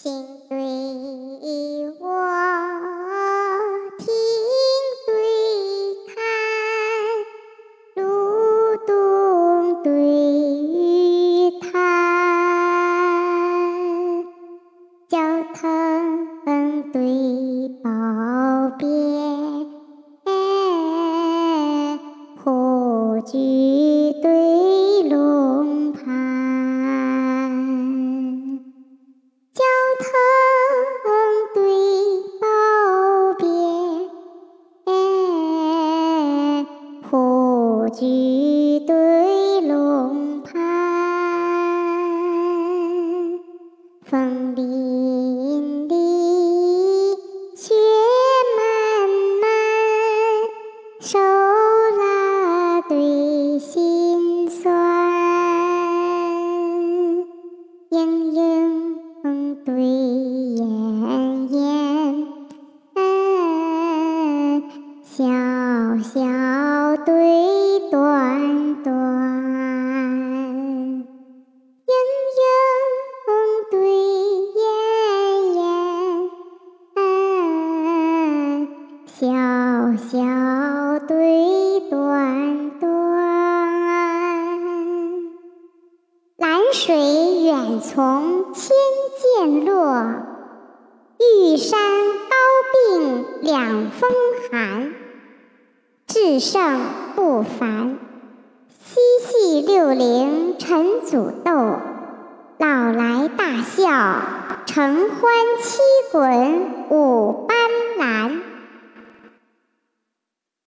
心。火炬对龙盘，风凛凛，雪漫漫，手拉对心酸，莺莺对燕燕，小小小对短短。蓝水远从千涧落，玉山高并两峰寒。至圣不凡，嬉戏六龄晨祖斗，老来大笑承欢七滚舞斑斓。